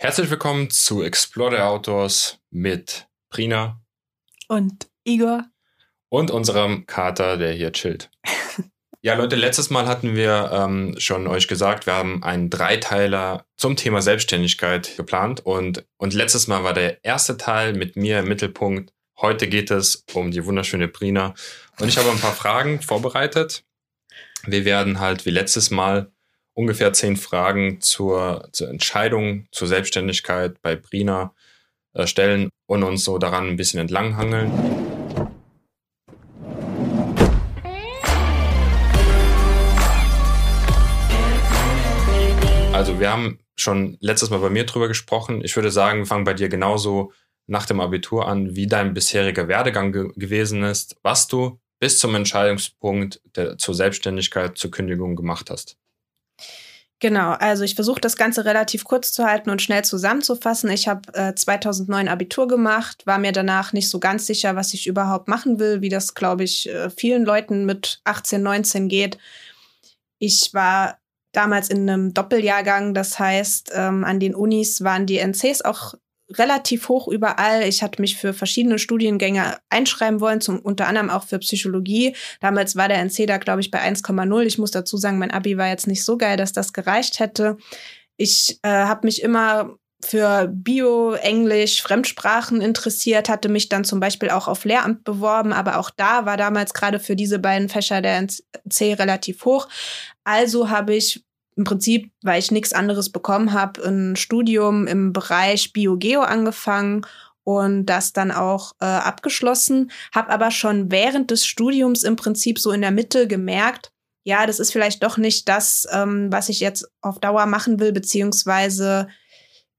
Herzlich willkommen zu Explore the Outdoors mit Prina und Igor und unserem Kater, der hier chillt. ja, Leute, letztes Mal hatten wir ähm, schon euch gesagt, wir haben einen Dreiteiler zum Thema Selbstständigkeit geplant und, und letztes Mal war der erste Teil mit mir im Mittelpunkt. Heute geht es um die wunderschöne Prina und ich habe ein paar Fragen vorbereitet. Wir werden halt wie letztes Mal ungefähr zehn Fragen zur, zur Entscheidung, zur Selbstständigkeit bei Brina äh, stellen und uns so daran ein bisschen entlanghangeln. Also wir haben schon letztes Mal bei mir drüber gesprochen. Ich würde sagen, wir fangen bei dir genauso nach dem Abitur an, wie dein bisheriger Werdegang ge gewesen ist, was du bis zum Entscheidungspunkt der, zur Selbstständigkeit, zur Kündigung gemacht hast. Genau, also ich versuche das Ganze relativ kurz zu halten und schnell zusammenzufassen. Ich habe äh, 2009 Abitur gemacht, war mir danach nicht so ganz sicher, was ich überhaupt machen will, wie das, glaube ich, äh, vielen Leuten mit 18, 19 geht. Ich war damals in einem Doppeljahrgang, das heißt, ähm, an den Unis waren die NCs auch relativ hoch überall. Ich hatte mich für verschiedene Studiengänge einschreiben wollen, zum, unter anderem auch für Psychologie. Damals war der NC da, glaube ich, bei 1,0. Ich muss dazu sagen, mein Abi war jetzt nicht so geil, dass das gereicht hätte. Ich äh, habe mich immer für Bio, Englisch, Fremdsprachen interessiert, hatte mich dann zum Beispiel auch auf Lehramt beworben, aber auch da war damals gerade für diese beiden Fächer der NC relativ hoch. Also habe ich im Prinzip, weil ich nichts anderes bekommen habe, ein Studium im Bereich Biogeo angefangen und das dann auch äh, abgeschlossen, habe aber schon während des Studiums im Prinzip so in der Mitte gemerkt, ja, das ist vielleicht doch nicht das, ähm, was ich jetzt auf Dauer machen will, beziehungsweise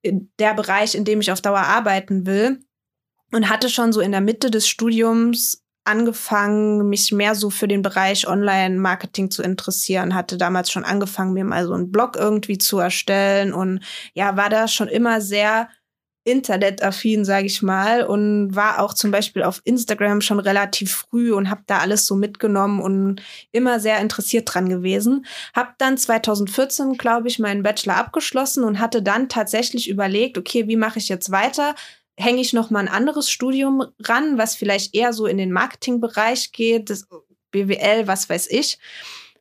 der Bereich, in dem ich auf Dauer arbeiten will. Und hatte schon so in der Mitte des Studiums angefangen, mich mehr so für den Bereich Online-Marketing zu interessieren. Hatte damals schon angefangen, mir mal so einen Blog irgendwie zu erstellen und ja, war da schon immer sehr internetaffin, sage ich mal, und war auch zum Beispiel auf Instagram schon relativ früh und habe da alles so mitgenommen und immer sehr interessiert dran gewesen. Hab dann 2014, glaube ich, meinen Bachelor abgeschlossen und hatte dann tatsächlich überlegt, okay, wie mache ich jetzt weiter? Hänge ich noch mal ein anderes Studium ran, was vielleicht eher so in den Marketingbereich geht, das BWL, was weiß ich.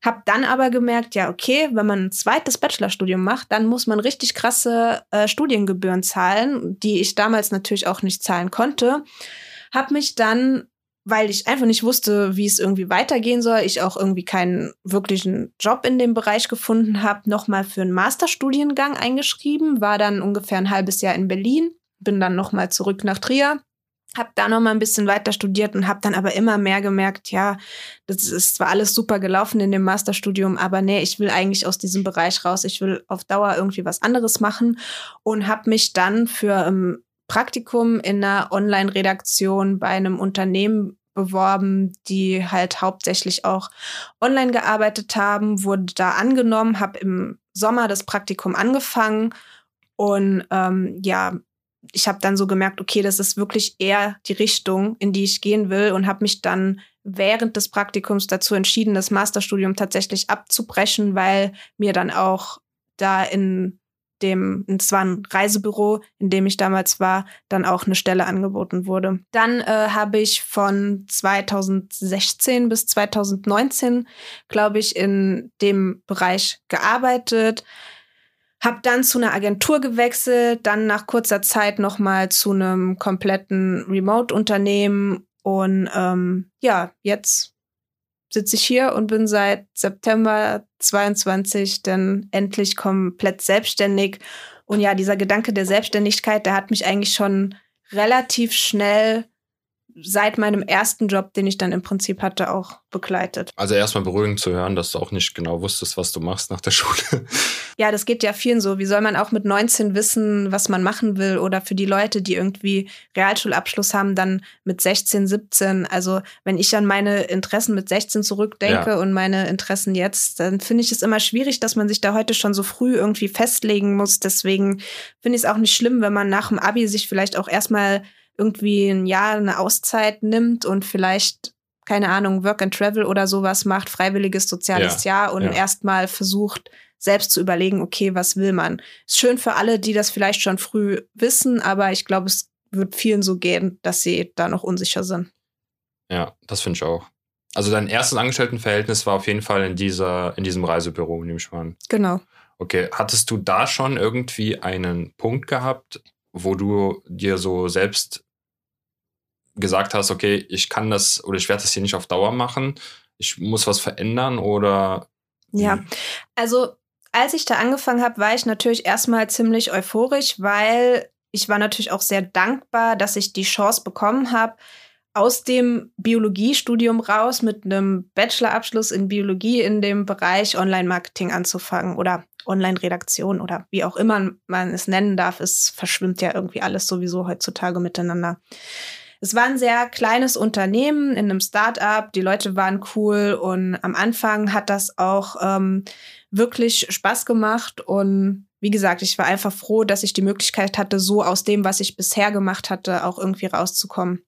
Hab dann aber gemerkt, ja, okay, wenn man ein zweites Bachelorstudium macht, dann muss man richtig krasse äh, Studiengebühren zahlen, die ich damals natürlich auch nicht zahlen konnte. Hab mich dann, weil ich einfach nicht wusste, wie es irgendwie weitergehen soll, ich auch irgendwie keinen wirklichen Job in dem Bereich gefunden habe, nochmal für einen Masterstudiengang eingeschrieben, war dann ungefähr ein halbes Jahr in Berlin bin dann noch mal zurück nach Trier, habe da noch mal ein bisschen weiter studiert und habe dann aber immer mehr gemerkt, ja, das ist zwar alles super gelaufen in dem Masterstudium, aber nee, ich will eigentlich aus diesem Bereich raus. Ich will auf Dauer irgendwie was anderes machen und habe mich dann für ein ähm, Praktikum in einer Online-Redaktion bei einem Unternehmen beworben, die halt hauptsächlich auch online gearbeitet haben, wurde da angenommen, habe im Sommer das Praktikum angefangen und ähm, ja, ich habe dann so gemerkt, okay, das ist wirklich eher die Richtung, in die ich gehen will und habe mich dann während des Praktikums dazu entschieden, das Masterstudium tatsächlich abzubrechen, weil mir dann auch da in dem, es war ein Reisebüro, in dem ich damals war, dann auch eine Stelle angeboten wurde. Dann äh, habe ich von 2016 bis 2019, glaube ich, in dem Bereich gearbeitet hab dann zu einer Agentur gewechselt, dann nach kurzer Zeit nochmal zu einem kompletten Remote-Unternehmen. Und ähm, ja, jetzt sitze ich hier und bin seit September 22 dann endlich komplett selbstständig. Und ja, dieser Gedanke der Selbstständigkeit, der hat mich eigentlich schon relativ schnell seit meinem ersten Job, den ich dann im Prinzip hatte, auch begleitet. Also erstmal beruhigend zu hören, dass du auch nicht genau wusstest, was du machst nach der Schule. Ja, das geht ja vielen so. Wie soll man auch mit 19 wissen, was man machen will? Oder für die Leute, die irgendwie Realschulabschluss haben, dann mit 16, 17. Also wenn ich an meine Interessen mit 16 zurückdenke ja. und meine Interessen jetzt, dann finde ich es immer schwierig, dass man sich da heute schon so früh irgendwie festlegen muss. Deswegen finde ich es auch nicht schlimm, wenn man nach dem Abi sich vielleicht auch erstmal irgendwie ein Jahr eine Auszeit nimmt und vielleicht keine Ahnung, Work and Travel oder sowas macht, freiwilliges soziales ja, Jahr und ja. erstmal versucht, selbst zu überlegen, okay, was will man? Ist schön für alle, die das vielleicht schon früh wissen, aber ich glaube, es wird vielen so gehen, dass sie da noch unsicher sind. Ja, das finde ich auch. Also dein erstes Angestelltenverhältnis war auf jeden Fall in dieser, in diesem Reisebüro, nehme ich mal an. Genau. Okay, hattest du da schon irgendwie einen Punkt gehabt, wo du dir so selbst gesagt hast, okay, ich kann das oder ich werde das hier nicht auf Dauer machen, ich muss was verändern oder? Ja, also als ich da angefangen habe, war ich natürlich erstmal ziemlich euphorisch, weil ich war natürlich auch sehr dankbar, dass ich die Chance bekommen habe, aus dem Biologiestudium raus mit einem Bachelorabschluss in Biologie in dem Bereich Online-Marketing anzufangen oder Online-Redaktion oder wie auch immer man es nennen darf. Es verschwimmt ja irgendwie alles sowieso heutzutage miteinander. Es war ein sehr kleines Unternehmen in einem Start-up. Die Leute waren cool und am Anfang hat das auch ähm, wirklich Spaß gemacht und wie gesagt, ich war einfach froh, dass ich die Möglichkeit hatte, so aus dem, was ich bisher gemacht hatte, auch irgendwie rauszukommen.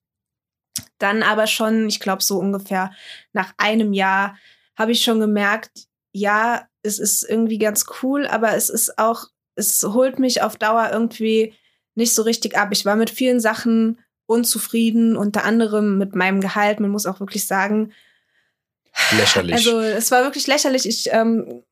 Dann aber schon, ich glaube, so ungefähr nach einem Jahr habe ich schon gemerkt, ja, es ist irgendwie ganz cool, aber es ist auch, es holt mich auf Dauer irgendwie nicht so richtig ab. Ich war mit vielen Sachen unzufrieden, unter anderem mit meinem Gehalt. Man muss auch wirklich sagen, lächerlich. Also es war wirklich lächerlich. Ich ähm,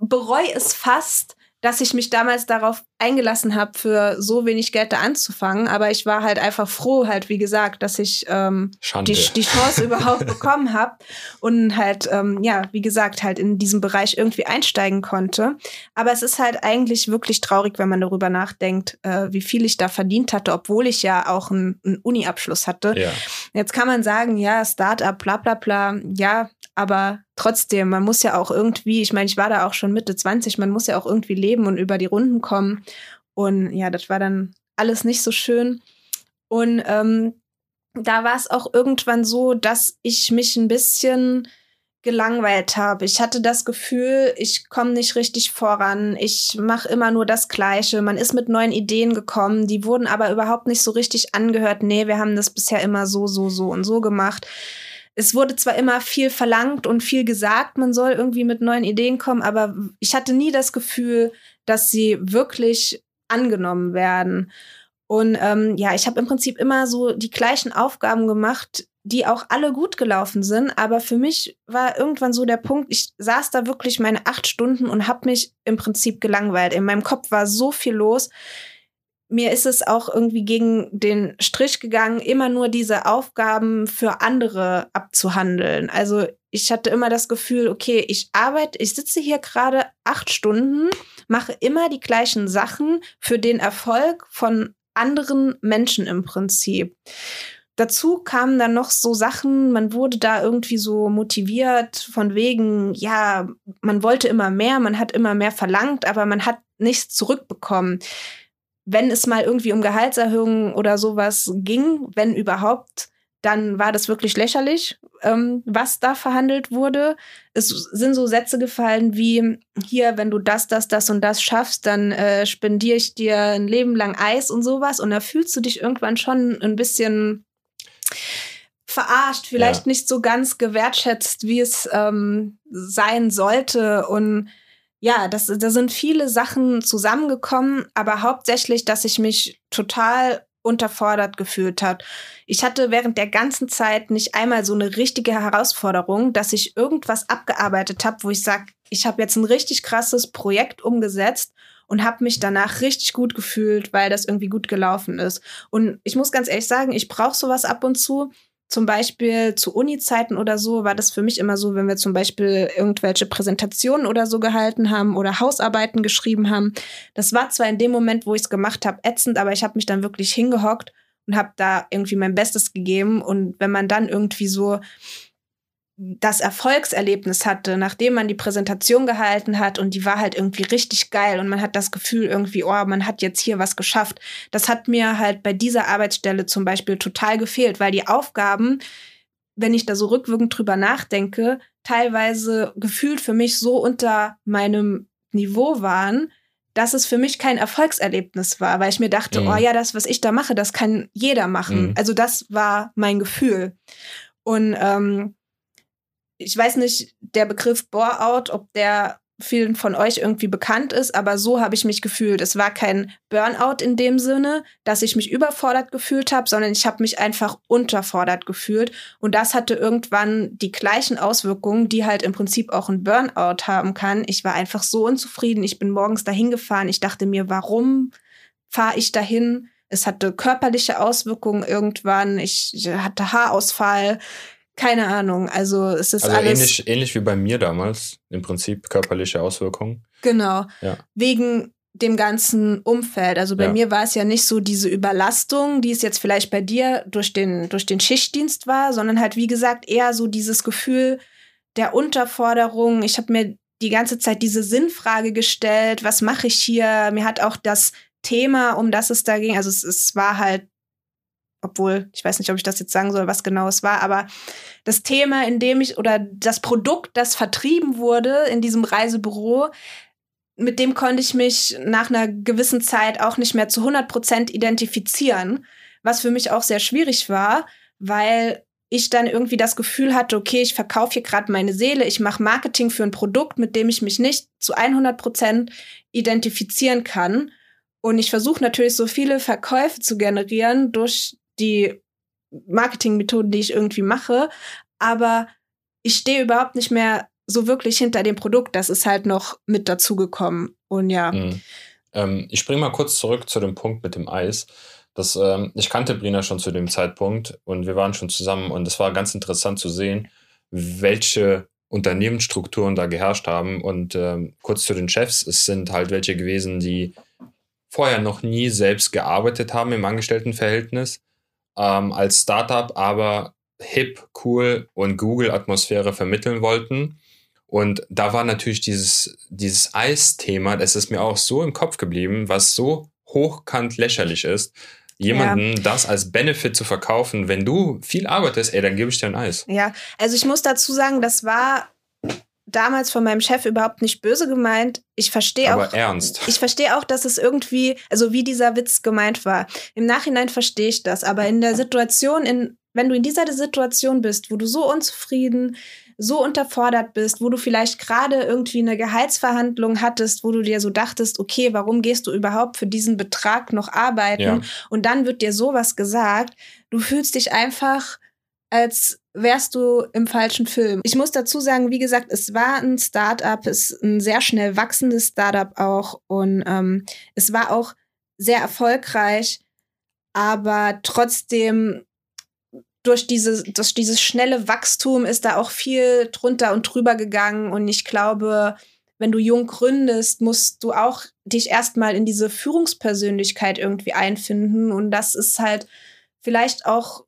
bereue es fast, dass ich mich damals darauf eingelassen habe, für so wenig Geld da anzufangen. Aber ich war halt einfach froh, halt, wie gesagt, dass ich ähm, die, die Chance überhaupt bekommen habe und halt, ähm, ja, wie gesagt, halt in diesem Bereich irgendwie einsteigen konnte. Aber es ist halt eigentlich wirklich traurig, wenn man darüber nachdenkt, äh, wie viel ich da verdient hatte, obwohl ich ja auch einen, einen Uni-Abschluss hatte. Ja. Jetzt kann man sagen, ja, Startup, bla bla bla, ja, aber trotzdem, man muss ja auch irgendwie, ich meine, ich war da auch schon Mitte 20, man muss ja auch irgendwie leben und über die Runden kommen. Und ja, das war dann alles nicht so schön. Und ähm, da war es auch irgendwann so, dass ich mich ein bisschen gelangweilt habe. Ich hatte das Gefühl, ich komme nicht richtig voran. Ich mache immer nur das Gleiche. Man ist mit neuen Ideen gekommen, die wurden aber überhaupt nicht so richtig angehört. Nee, wir haben das bisher immer so, so, so und so gemacht es wurde zwar immer viel verlangt und viel gesagt, man soll irgendwie mit neuen Ideen kommen, aber ich hatte nie das Gefühl, dass sie wirklich angenommen werden. Und ähm, ja, ich habe im Prinzip immer so die gleichen Aufgaben gemacht, die auch alle gut gelaufen sind. Aber für mich war irgendwann so der Punkt, ich saß da wirklich meine acht Stunden und habe mich im Prinzip gelangweilt. In meinem Kopf war so viel los mir ist es auch irgendwie gegen den Strich gegangen, immer nur diese Aufgaben für andere abzuhandeln. Also ich hatte immer das Gefühl, okay, ich arbeite, ich sitze hier gerade acht Stunden, mache immer die gleichen Sachen für den Erfolg von anderen Menschen im Prinzip. Dazu kamen dann noch so Sachen, man wurde da irgendwie so motiviert von wegen, ja, man wollte immer mehr, man hat immer mehr verlangt, aber man hat nichts zurückbekommen wenn es mal irgendwie um Gehaltserhöhungen oder sowas ging, wenn überhaupt, dann war das wirklich lächerlich, ähm, was da verhandelt wurde. Es sind so Sätze gefallen wie, hier, wenn du das, das, das und das schaffst, dann äh, spendiere ich dir ein Leben lang Eis und sowas. Und da fühlst du dich irgendwann schon ein bisschen verarscht, vielleicht ja. nicht so ganz gewertschätzt, wie es ähm, sein sollte. Und ja, das, da sind viele Sachen zusammengekommen, aber hauptsächlich, dass ich mich total unterfordert gefühlt hat. Ich hatte während der ganzen Zeit nicht einmal so eine richtige Herausforderung, dass ich irgendwas abgearbeitet habe, wo ich sage, ich habe jetzt ein richtig krasses Projekt umgesetzt und habe mich danach richtig gut gefühlt, weil das irgendwie gut gelaufen ist. Und ich muss ganz ehrlich sagen, ich brauche sowas ab und zu, zum Beispiel zu Uni-Zeiten oder so war das für mich immer so, wenn wir zum Beispiel irgendwelche Präsentationen oder so gehalten haben oder Hausarbeiten geschrieben haben. Das war zwar in dem Moment, wo ich es gemacht habe, ätzend, aber ich habe mich dann wirklich hingehockt und habe da irgendwie mein Bestes gegeben. Und wenn man dann irgendwie so das Erfolgserlebnis hatte, nachdem man die Präsentation gehalten hat und die war halt irgendwie richtig geil und man hat das Gefühl irgendwie, oh, man hat jetzt hier was geschafft. Das hat mir halt bei dieser Arbeitsstelle zum Beispiel total gefehlt, weil die Aufgaben, wenn ich da so rückwirkend drüber nachdenke, teilweise gefühlt für mich so unter meinem Niveau waren, dass es für mich kein Erfolgserlebnis war, weil ich mir dachte, mhm. oh ja, das, was ich da mache, das kann jeder machen. Mhm. Also das war mein Gefühl. Und ähm, ich weiß nicht, der Begriff Bore-out, ob der vielen von euch irgendwie bekannt ist, aber so habe ich mich gefühlt. Es war kein Burnout in dem Sinne, dass ich mich überfordert gefühlt habe, sondern ich habe mich einfach unterfordert gefühlt. Und das hatte irgendwann die gleichen Auswirkungen, die halt im Prinzip auch ein Burnout haben kann. Ich war einfach so unzufrieden. Ich bin morgens dahin gefahren. Ich dachte mir, warum fahre ich dahin? Es hatte körperliche Auswirkungen irgendwann. Ich hatte Haarausfall keine Ahnung. Also es ist also alles. Ähnlich, ähnlich wie bei mir damals, im Prinzip körperliche Auswirkungen. Genau. Ja. Wegen dem ganzen Umfeld. Also bei Ja. mir war es ja nicht so diese Überlastung, die es jetzt vielleicht bei dir durch den, durch den Schichtdienst war, sondern halt, wie gesagt, eher so dieses Gefühl der Unterforderung. Ich habe mir die ganze Zeit diese Sinnfrage gestellt, was mache ich hier? Mir hat auch das Thema, um das es da ging, also es, es war halt obwohl ich weiß nicht, ob ich das jetzt sagen soll, was genau es war, aber das Thema, in dem ich oder das Produkt, das vertrieben wurde in diesem Reisebüro, mit dem konnte ich mich nach einer gewissen Zeit auch nicht mehr zu 100 Prozent identifizieren, was für mich auch sehr schwierig war, weil ich dann irgendwie das Gefühl hatte, okay, ich verkaufe hier gerade meine Seele, ich mache Marketing für ein Produkt, mit dem ich mich nicht zu 100 Prozent identifizieren kann. Und ich versuche natürlich so viele Verkäufe zu generieren durch die Marketingmethoden, die ich irgendwie mache, aber ich stehe überhaupt nicht mehr so wirklich hinter dem Produkt. Das ist halt noch mit dazugekommen. Und ja. Mhm. Ähm, ich springe mal kurz zurück zu dem Punkt mit dem Eis. Das, ähm, ich kannte Brina schon zu dem Zeitpunkt und wir waren schon zusammen und es war ganz interessant zu sehen, welche Unternehmensstrukturen da geherrscht haben. Und ähm, kurz zu den Chefs, es sind halt welche gewesen, die vorher noch nie selbst gearbeitet haben im Angestelltenverhältnis, ähm, als Startup aber hip, cool und Google-Atmosphäre vermitteln wollten. Und da war natürlich dieses, dieses Eis-Thema, das ist mir auch so im Kopf geblieben, was so hochkant lächerlich ist, jemanden das als Benefit zu verkaufen. Wenn du viel arbeitest, ey, dann gebe ich dir ein Eis. Ja, also ich muss dazu sagen, das war damals von meinem Chef überhaupt nicht böse gemeint. Ich verstehe auch. ernst. Ich verstehe auch, dass es irgendwie, also wie dieser Witz gemeint war. Im Nachhinein verstehe ich das, aber in der Situation, in, wenn du in dieser Situation bist, wo du so unzufrieden, so unterfordert bist, wo du vielleicht gerade irgendwie eine Gehaltsverhandlung hattest, wo du dir so dachtest, okay, warum gehst du überhaupt für diesen Betrag noch arbeiten? Ja. Und dann wird dir sowas gesagt. Du fühlst dich einfach, als wärst du im falschen Film. Ich muss dazu sagen, wie gesagt, es war ein Startup, es ist ein sehr schnell wachsendes Startup auch und ähm, es war auch sehr erfolgreich, aber trotzdem durch dieses, durch dieses schnelle Wachstum ist da auch viel drunter und drüber gegangen. Und ich glaube, wenn du jung gründest, musst du auch dich erstmal in diese Führungspersönlichkeit irgendwie einfinden. Und das ist halt vielleicht auch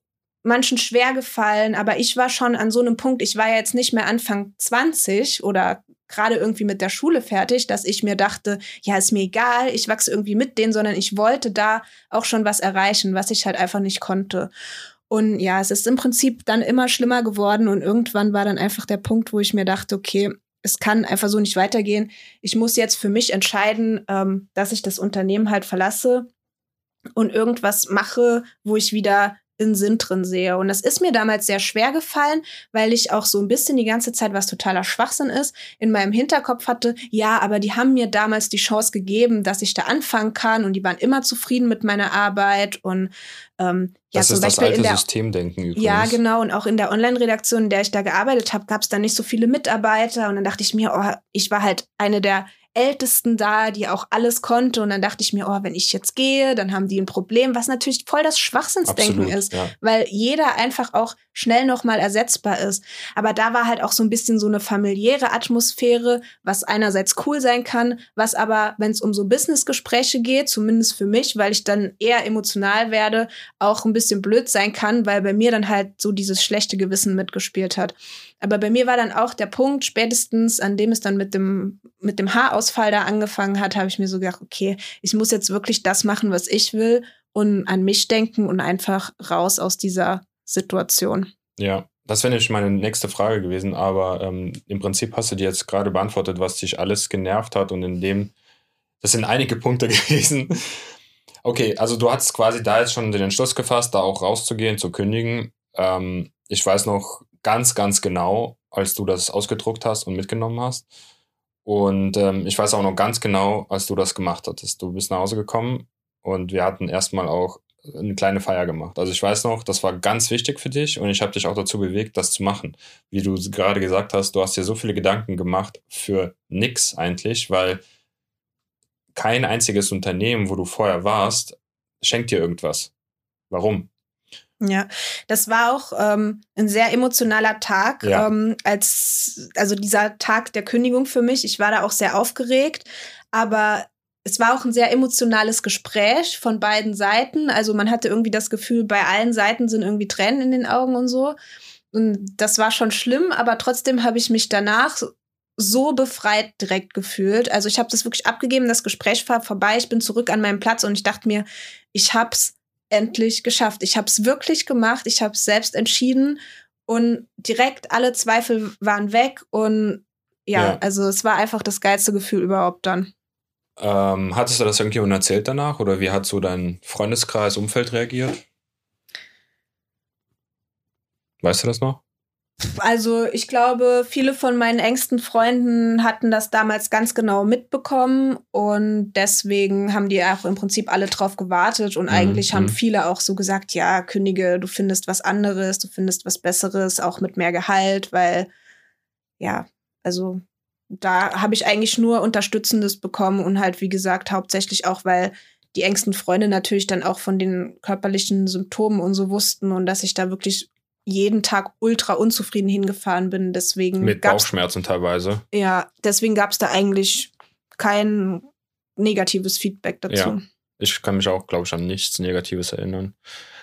manchen schwer gefallen, aber ich war schon an so einem Punkt, ich war ja jetzt nicht mehr Anfang 20 oder gerade irgendwie mit der Schule fertig, dass ich mir dachte, ja, ist mir egal, ich wachse irgendwie mit denen, sondern ich wollte da auch schon was erreichen, was ich halt einfach nicht konnte. Und ja, es ist im Prinzip dann immer schlimmer geworden und irgendwann war dann einfach der Punkt, wo ich mir dachte, okay, es kann einfach so nicht weitergehen. Ich muss jetzt für mich entscheiden, ähm, dass ich das Unternehmen halt verlasse und irgendwas mache, wo ich wieder einen Sinn drin sehe. Und das ist mir damals sehr schwer gefallen, weil ich auch so ein bisschen die ganze Zeit, was totaler Schwachsinn ist, in meinem Hinterkopf hatte, ja, aber die haben mir damals die Chance gegeben, dass ich da anfangen kann und die waren immer zufrieden mit meiner Arbeit und ähm, ja, das zum ist das Beispiel alte in der Systemdenken übrigens. ja, genau. Und auch in der Online-Redaktion, in der ich da gearbeitet habe, gab es da nicht so viele Mitarbeiter. Und dann dachte ich mir, oh, ich war halt eine der Ältesten da, die auch alles konnte. Und dann dachte ich mir, oh, wenn ich jetzt gehe, dann haben die ein Problem, was natürlich voll das Schwachsinnsdenken Absolut, ist, ja. weil jeder einfach auch schnell nochmal ersetzbar ist. Aber da war halt auch so ein bisschen so eine familiäre Atmosphäre, was einerseits cool sein kann, was aber, wenn es um so Businessgespräche geht, zumindest für mich, weil ich dann eher emotional werde, auch ein bisschen blöd sein kann, weil bei mir dann halt so dieses schlechte Gewissen mitgespielt hat. Aber bei mir war dann auch der Punkt, spätestens an dem es dann mit dem, mit dem Haarausfall da angefangen hat, habe ich mir so gedacht, okay, ich muss jetzt wirklich das machen, was ich will und an mich denken und einfach raus aus dieser Situation. Ja, das wäre nämlich meine nächste Frage gewesen, aber ähm, im Prinzip hast du dir jetzt gerade beantwortet, was dich alles genervt hat und in dem, das sind einige Punkte gewesen. Okay, also du hast quasi da jetzt schon den Entschluss gefasst, da auch rauszugehen, zu kündigen. Ähm, ich weiß noch ganz, ganz genau, als du das ausgedruckt hast und mitgenommen hast. Und ähm, ich weiß auch noch ganz genau, als du das gemacht hattest. Du bist nach Hause gekommen und wir hatten erstmal auch eine kleine Feier gemacht. Also ich weiß noch, das war ganz wichtig für dich und ich habe dich auch dazu bewegt, das zu machen. Wie du gerade gesagt hast, du hast dir so viele Gedanken gemacht für nix eigentlich, weil kein einziges Unternehmen, wo du vorher warst, schenkt dir irgendwas. Warum? Ja, das war auch ähm, ein sehr emotionaler Tag, ja. ähm, als also dieser Tag der Kündigung für mich. Ich war da auch sehr aufgeregt, aber es war auch ein sehr emotionales Gespräch von beiden Seiten. Also man hatte irgendwie das Gefühl, bei allen Seiten sind irgendwie Tränen in den Augen und so. Und das war schon schlimm, aber trotzdem habe ich mich danach so befreit direkt gefühlt. Also ich habe das wirklich abgegeben, das Gespräch war vorbei, ich bin zurück an meinem Platz und ich dachte mir, ich hab's endlich geschafft. Ich habe es wirklich gemacht, ich habe es selbst entschieden und direkt alle Zweifel waren weg und ja, ja, also es war einfach das geilste Gefühl überhaupt dann. Ähm, hattest du das irgendjemand erzählt danach oder wie hat so dein Freundeskreis, Umfeld reagiert? Weißt du das noch? Also ich glaube, viele von meinen engsten Freunden hatten das damals ganz genau mitbekommen und deswegen haben die auch im Prinzip alle drauf gewartet und mhm. eigentlich haben mhm. viele auch so gesagt, ja, kündige, du findest was anderes, du findest was Besseres, auch mit mehr Gehalt, weil ja, also da habe ich eigentlich nur Unterstützendes bekommen und halt, wie gesagt, hauptsächlich auch, weil die engsten Freunde natürlich dann auch von den körperlichen Symptomen und so wussten und dass ich da wirklich jeden Tag ultra unzufrieden hingefahren bin. Deswegen Mit Bauchschmerzen teilweise. Ja, deswegen gab es da eigentlich kein negatives Feedback dazu. Ja. Ich kann mich auch, glaube ich, an nichts Negatives erinnern.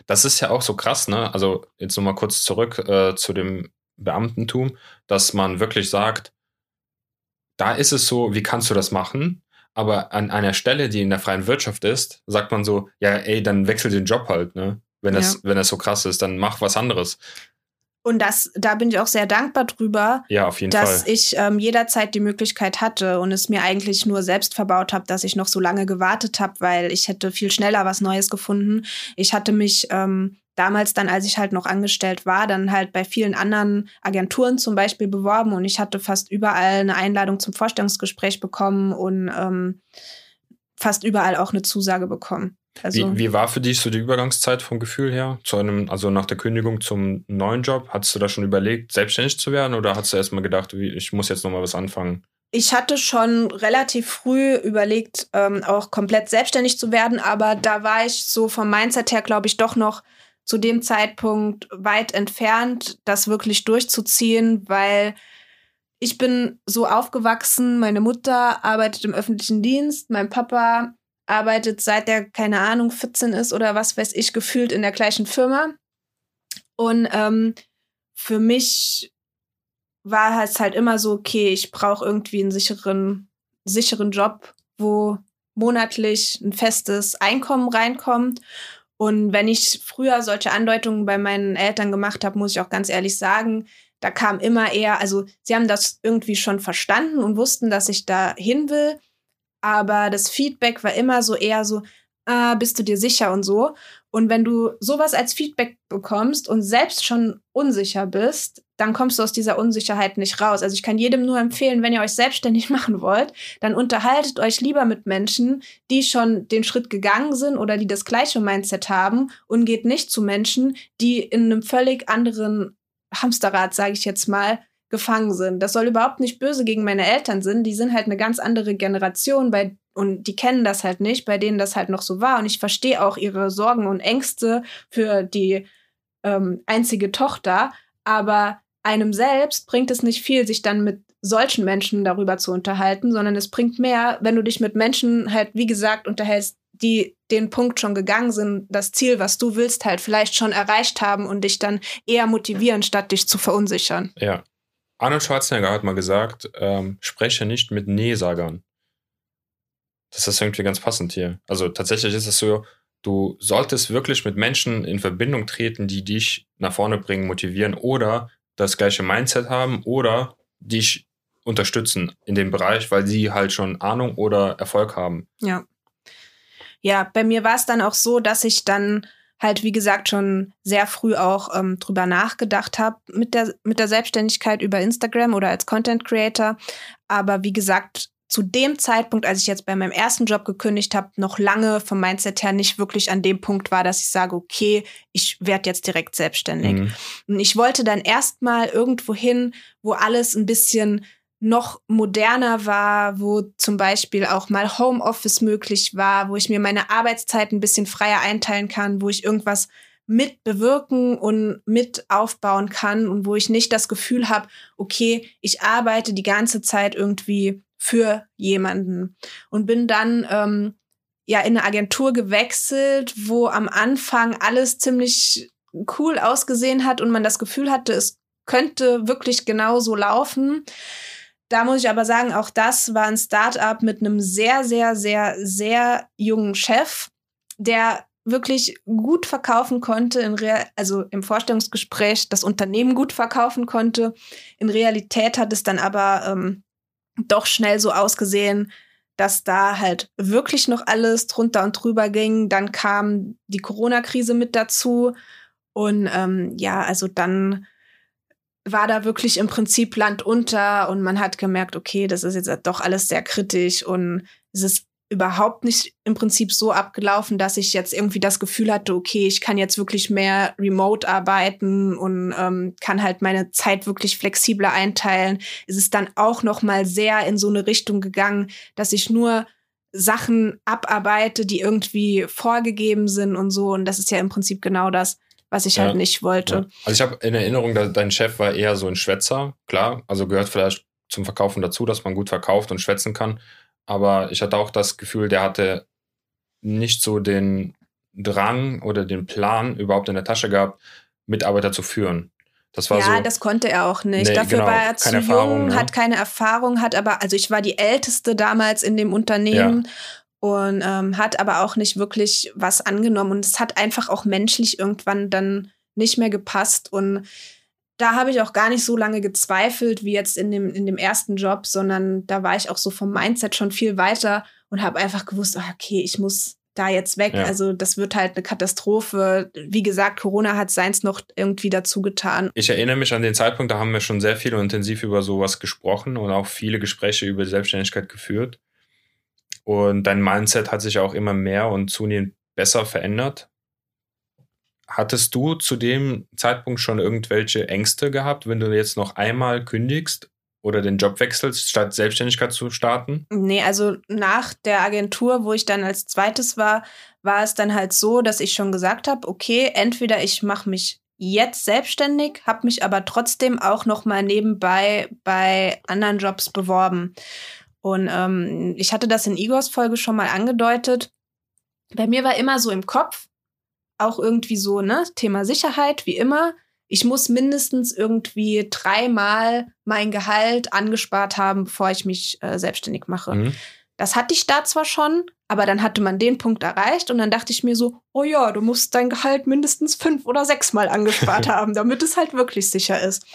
Das ist ja auch so krass, ne? Also jetzt nochmal kurz zurück äh, zu dem Beamtentum, dass man wirklich sagt, da ist es so, wie kannst du das machen? Aber an einer Stelle, die in der freien Wirtschaft ist, sagt man so, ja, ey, dann wechsel den Job halt, ne? Wenn das, ja. wenn das so krass ist, dann mach was anderes. Und das, da bin ich auch sehr dankbar drüber, ja, auf jeden dass Fall. ich ähm, jederzeit die Möglichkeit hatte und es mir eigentlich nur selbst verbaut habe, dass ich noch so lange gewartet habe, weil ich hätte viel schneller was Neues gefunden. Ich hatte mich ähm, damals dann, als ich halt noch angestellt war, dann halt bei vielen anderen Agenturen zum Beispiel beworben und ich hatte fast überall eine Einladung zum Vorstellungsgespräch bekommen und ähm, fast überall auch eine Zusage bekommen. Also, wie, wie war für dich so die Übergangszeit vom Gefühl her? Zu einem, also nach der Kündigung zum neuen Job? Hattest du da schon überlegt, selbstständig zu werden oder hast du erstmal gedacht, wie, ich muss jetzt nochmal was anfangen? Ich hatte schon relativ früh überlegt, ähm, auch komplett selbstständig zu werden, aber da war ich so vom Mindset her, glaube ich, doch noch zu dem Zeitpunkt weit entfernt, das wirklich durchzuziehen, weil ich bin so aufgewachsen, meine Mutter arbeitet im öffentlichen Dienst, mein Papa arbeitet seit der, keine Ahnung, 14 ist oder was weiß ich, gefühlt in der gleichen Firma. Und ähm, für mich war es halt immer so, okay, ich brauche irgendwie einen sicheren, sicheren Job, wo monatlich ein festes Einkommen reinkommt. Und wenn ich früher solche Andeutungen bei meinen Eltern gemacht habe, muss ich auch ganz ehrlich sagen, da kam immer eher, also sie haben das irgendwie schon verstanden und wussten, dass ich da hin will, aber das Feedback war immer so eher so, ah, bist du dir sicher und so. Und wenn du sowas als Feedback bekommst und selbst schon unsicher bist, dann kommst du aus dieser Unsicherheit nicht raus. Also ich kann jedem nur empfehlen, wenn ihr euch selbstständig machen wollt, dann unterhaltet euch lieber mit Menschen, die schon den Schritt gegangen sind oder die das gleiche Mindset haben und geht nicht zu Menschen, die in einem völlig anderen Hamsterrad, sage ich jetzt mal, gefangen sind. Das soll überhaupt nicht böse gegen meine Eltern sind. Die sind halt eine ganz andere Generation bei, und die kennen das halt nicht, bei denen das halt noch so war. Und ich verstehe auch ihre Sorgen und Ängste für die ähm, einzige Tochter. Aber einem selbst bringt es nicht viel, sich dann mit solchen Menschen darüber zu unterhalten, sondern es bringt mehr, wenn du dich mit Menschen halt, wie gesagt, unterhältst, die den Punkt schon gegangen sind, das Ziel, was du willst, halt vielleicht schon erreicht haben und dich dann eher motivieren, statt dich zu verunsichern. Ja, Arnold Schwarzenegger hat mal gesagt, ähm, spreche nicht mit Nee-Sagern. Das ist irgendwie ganz passend hier. Also tatsächlich ist es so, du solltest wirklich mit Menschen in Verbindung treten, die dich nach vorne bringen, motivieren oder das gleiche Mindset haben oder dich unterstützen in dem Bereich, weil sie halt schon Ahnung oder Erfolg haben. Ja. Ja, bei mir war es dann auch so, dass ich dann halt, wie gesagt, schon sehr früh auch ähm, drüber nachgedacht habe mit der, mit der Selbstständigkeit über Instagram oder als Content Creator. Aber wie gesagt, zu dem Zeitpunkt, als ich jetzt bei meinem ersten Job gekündigt habe, noch lange vom Mindset her nicht wirklich an dem Punkt war, dass ich sage, okay, ich werde jetzt direkt selbstständig. Mhm. Und ich wollte dann erstmal irgendwo hin, wo alles ein bisschen noch moderner war, wo zum Beispiel auch mal Homeoffice möglich war, wo ich mir meine Arbeitszeit ein bisschen freier einteilen kann, wo ich irgendwas mit bewirken und mit aufbauen kann und wo ich nicht das Gefühl habe, okay, ich arbeite die ganze Zeit irgendwie für jemanden und bin dann ähm, ja in eine Agentur gewechselt, wo am Anfang alles ziemlich cool ausgesehen hat und man das Gefühl hatte, es könnte wirklich genauso laufen. Da muss ich aber sagen, auch das war ein Start-up mit einem sehr, sehr, sehr, sehr jungen Chef, der wirklich gut verkaufen konnte, in Real also im Vorstellungsgespräch das Unternehmen gut verkaufen konnte. In Realität hat es dann aber ähm, doch schnell so ausgesehen, dass da halt wirklich noch alles drunter und drüber ging. Dann kam die Corona-Krise mit dazu. Und ähm, ja, also dann war da wirklich im Prinzip Land unter und man hat gemerkt, okay, das ist jetzt doch alles sehr kritisch und es ist überhaupt nicht im Prinzip so abgelaufen, dass ich jetzt irgendwie das Gefühl hatte, okay, ich kann jetzt wirklich mehr remote arbeiten und ähm, kann halt meine Zeit wirklich flexibler einteilen. Es ist dann auch noch mal sehr in so eine Richtung gegangen, dass ich nur Sachen abarbeite, die irgendwie vorgegeben sind und so. Und das ist ja im Prinzip genau das, was ich halt ja, halt nicht wollte. Ja. Also ich habe in Erinnerung, dass dein Chef war eher so ein Schwätzer, klar. Also gehört vielleicht zum Verkaufen dazu, dass man gut verkauft und schwätzen kann aber ich hatte auch das Gefühl, der hatte nicht so den Drang oder den Plan überhaupt in der Tasche gehabt, Mitarbeiter zu führen. Das war ja, so, das konnte er auch nicht. Nee, Dafür genau, war er zu jung, ne? hat keine Erfahrung, hat aber, also ich war die Älteste damals in dem Unternehmen ja. Und ähm, hat aber auch nicht wirklich was angenommen. Und es hat einfach auch menschlich irgendwann dann nicht mehr gepasst. Und da habe ich auch gar nicht so lange gezweifelt wie jetzt in dem, in dem ersten Job, sondern da war ich auch so vom Mindset schon viel weiter und habe einfach gewusst, ah, okay, ich muss da jetzt weg. Ja. Also das wird halt eine Katastrophe. Wie gesagt, Corona hat seins noch irgendwie dazu getan. Ich erinnere mich an den Zeitpunkt, da haben wir schon sehr viel und intensiv über sowas gesprochen und auch viele Gespräche über die Selbstständigkeit geführt. Und dein Mindset hat sich auch immer mehr und zunehmend besser verändert. Hattest du zu dem Zeitpunkt schon irgendwelche Ängste gehabt, wenn du jetzt noch einmal kündigst oder den Job wechselst, statt Selbstständigkeit zu starten? Nee, also nach der Agentur, wo ich dann als zweites war, war es dann halt so, dass ich schon gesagt habe, okay, entweder ich mache mich jetzt selbstständig, habe mich aber trotzdem auch noch mal nebenbei bei anderen Jobs beworben. Und ähm, ich hatte das in Igors Folge schon mal angedeutet. Bei mir war immer so im Kopf, auch irgendwie so, ne, Thema Sicherheit, wie immer. Ich muss mindestens irgendwie dreimal mein Gehalt angespart haben, bevor ich mich äh, selbstständig mache. Mhm. Das hatte ich da zwar schon, aber dann hatte man den Punkt erreicht und dann dachte ich mir so, oh ja, du musst dein Gehalt mindestens fünf oder sechsmal angespart haben, damit es halt wirklich sicher ist.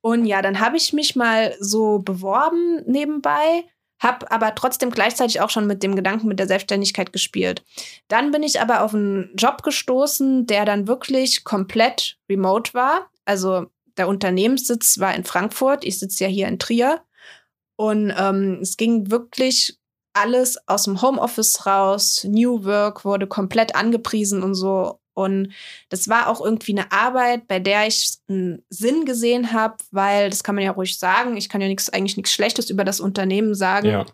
Und ja, dann habe ich mich mal so beworben nebenbei habe aber trotzdem gleichzeitig auch schon mit dem Gedanken mit der Selbstständigkeit gespielt. Dann bin ich aber auf einen Job gestoßen, der dann wirklich komplett remote war. Also der Unternehmenssitz war in Frankfurt, ich sitze ja hier in Trier. Und ähm, es ging wirklich alles aus dem Homeoffice raus. New Work wurde komplett angepriesen und so. Und das war auch irgendwie eine Arbeit, bei der ich einen Sinn gesehen habe, weil das kann man ja ruhig sagen. Ich kann ja nichts, eigentlich nichts Schlechtes über das Unternehmen sagen. Ja.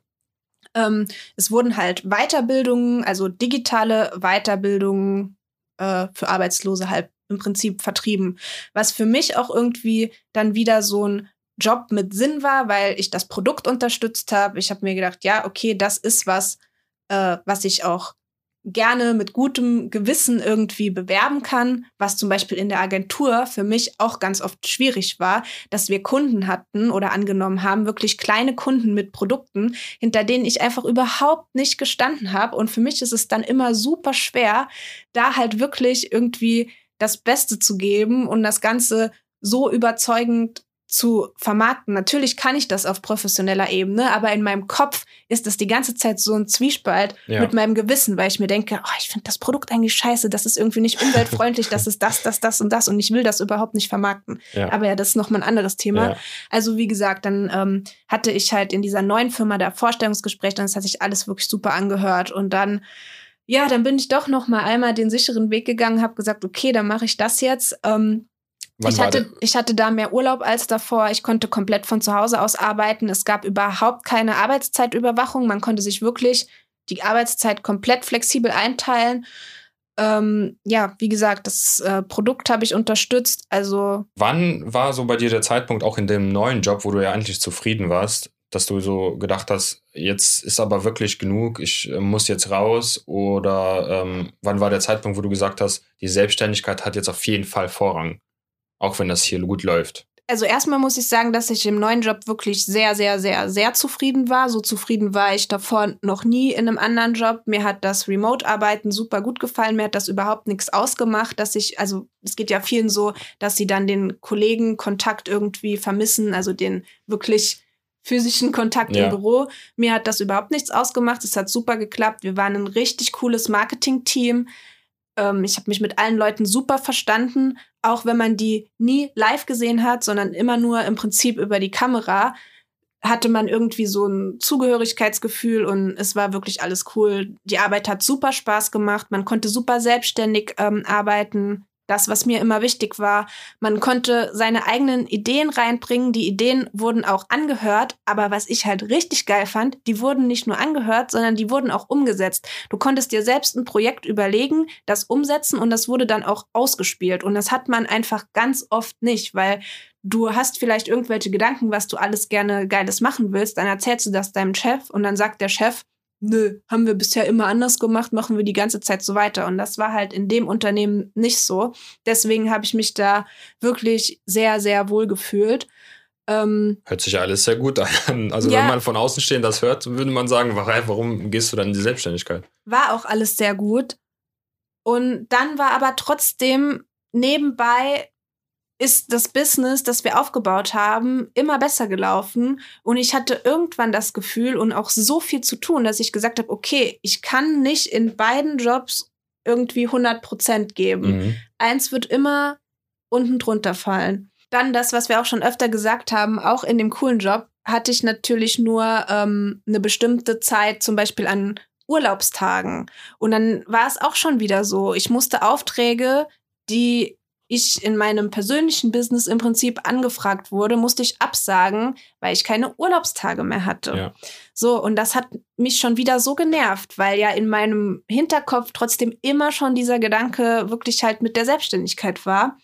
Ähm, es wurden halt Weiterbildungen, also digitale Weiterbildungen äh, für Arbeitslose halt im Prinzip vertrieben. Was für mich auch irgendwie dann wieder so ein Job mit Sinn war, weil ich das Produkt unterstützt habe. Ich habe mir gedacht, ja, okay, das ist was, äh, was ich auch gerne mit gutem Gewissen irgendwie bewerben kann, was zum Beispiel in der Agentur für mich auch ganz oft schwierig war, dass wir Kunden hatten oder angenommen haben, wirklich kleine Kunden mit Produkten, hinter denen ich einfach überhaupt nicht gestanden habe. Und für mich ist es dann immer super schwer, da halt wirklich irgendwie das Beste zu geben und das Ganze so überzeugend zu vermarkten. Natürlich kann ich das auf professioneller Ebene, aber in meinem Kopf ist das die ganze Zeit so ein Zwiespalt ja. mit meinem Gewissen, weil ich mir denke, oh, ich finde das Produkt eigentlich scheiße, das ist irgendwie nicht umweltfreundlich, das ist das, das, das und das und ich will das überhaupt nicht vermarkten. Ja. Aber ja, das ist nochmal ein anderes Thema. Ja. Also wie gesagt, dann ähm, hatte ich halt in dieser neuen Firma da Vorstellungsgespräch, dann hat sich alles wirklich super angehört und dann ja, dann bin ich doch noch mal einmal den sicheren Weg gegangen, habe gesagt, okay, dann mache ich das jetzt. Ähm, ich hatte, ich hatte da mehr Urlaub als davor. Ich konnte komplett von zu Hause aus arbeiten. Es gab überhaupt keine Arbeitszeitüberwachung. Man konnte sich wirklich die Arbeitszeit komplett flexibel einteilen. Ähm, ja, wie gesagt, das äh, Produkt habe ich unterstützt. Also. Wann war so bei dir der Zeitpunkt auch in dem neuen Job, wo du ja eigentlich zufrieden warst, dass du so gedacht hast, jetzt ist aber wirklich genug, ich äh, muss jetzt raus? Oder ähm, wann war der Zeitpunkt, wo du gesagt hast, die Selbstständigkeit hat jetzt auf jeden Fall Vorrang? Auch wenn das hier gut läuft? Also erstmal muss ich sagen, dass ich im neuen Job wirklich sehr, sehr, sehr, sehr zufrieden war. So zufrieden war ich davor noch nie in einem anderen Job. Mir hat das Remote-Arbeiten super gut gefallen. Mir hat das überhaupt nichts ausgemacht, dass ich, also es geht ja vielen so, dass sie dann den Kollegen-Kontakt irgendwie vermissen, also den wirklich physischen Kontakt ja. im Büro. Mir hat das überhaupt nichts ausgemacht. Es hat super geklappt. Wir waren ein richtig cooles Marketing-Team. Ähm, ich habe mich mit allen Leuten super verstanden, auch wenn man die nie live gesehen hat, sondern immer nur im Prinzip über die Kamera, hatte man irgendwie so ein Zugehörigkeitsgefühl und es war wirklich alles cool. Die Arbeit hat super Spaß gemacht, man konnte super selbstständig ähm, arbeiten das, was mir immer wichtig war. Man konnte seine eigenen Ideen reinbringen. Die Ideen wurden auch angehört. Aber was ich halt richtig geil fand, die wurden nicht nur angehört, sondern die wurden auch umgesetzt. Du konntest dir selbst ein Projekt überlegen, das umsetzen und das wurde dann auch ausgespielt. Und das hat man einfach ganz oft nicht, weil du hast vielleicht irgendwelche Gedanken, was du alles gerne Geiles machen willst. Dann erzählst du das deinem Chef und dann sagt der Chef, nö, haben wir bisher immer anders gemacht, machen wir die ganze Zeit so weiter. Und das war halt in dem Unternehmen nicht so. Deswegen habe ich mich da wirklich sehr, sehr wohl gefühlt. Ähm, Hört sich alles sehr gut an. Also ja, wenn man von außen stehen das hört, würde man sagen, warum gehst du dann in die Selbstständigkeit? War auch alles sehr gut. Und dann war aber trotzdem nebenbei ist das Business, das wir aufgebaut haben, immer besser gelaufen. Und ich hatte irgendwann das Gefühl und auch so viel zu tun, dass ich gesagt habe, okay, ich kann nicht in beiden Jobs irgendwie 100 Prozent geben. Mhm. Eins wird immer unten drunter fallen. Dann das, was wir auch schon öfter gesagt haben, auch in dem coolen Job hatte ich natürlich nur ähm, eine bestimmte Zeit, zum Beispiel an Urlaubstagen. Und dann war es auch schon wieder so. Ich musste Aufträge, die ich in meinem persönlichen Business im Prinzip angefragt wurde, musste ich absagen, weil ich keine Urlaubstage mehr hatte. Ja. So, und das hat mich schon wieder so genervt, weil ja in meinem Hinterkopf trotzdem immer schon dieser Gedanke wirklich halt mit der Selbstständigkeit war.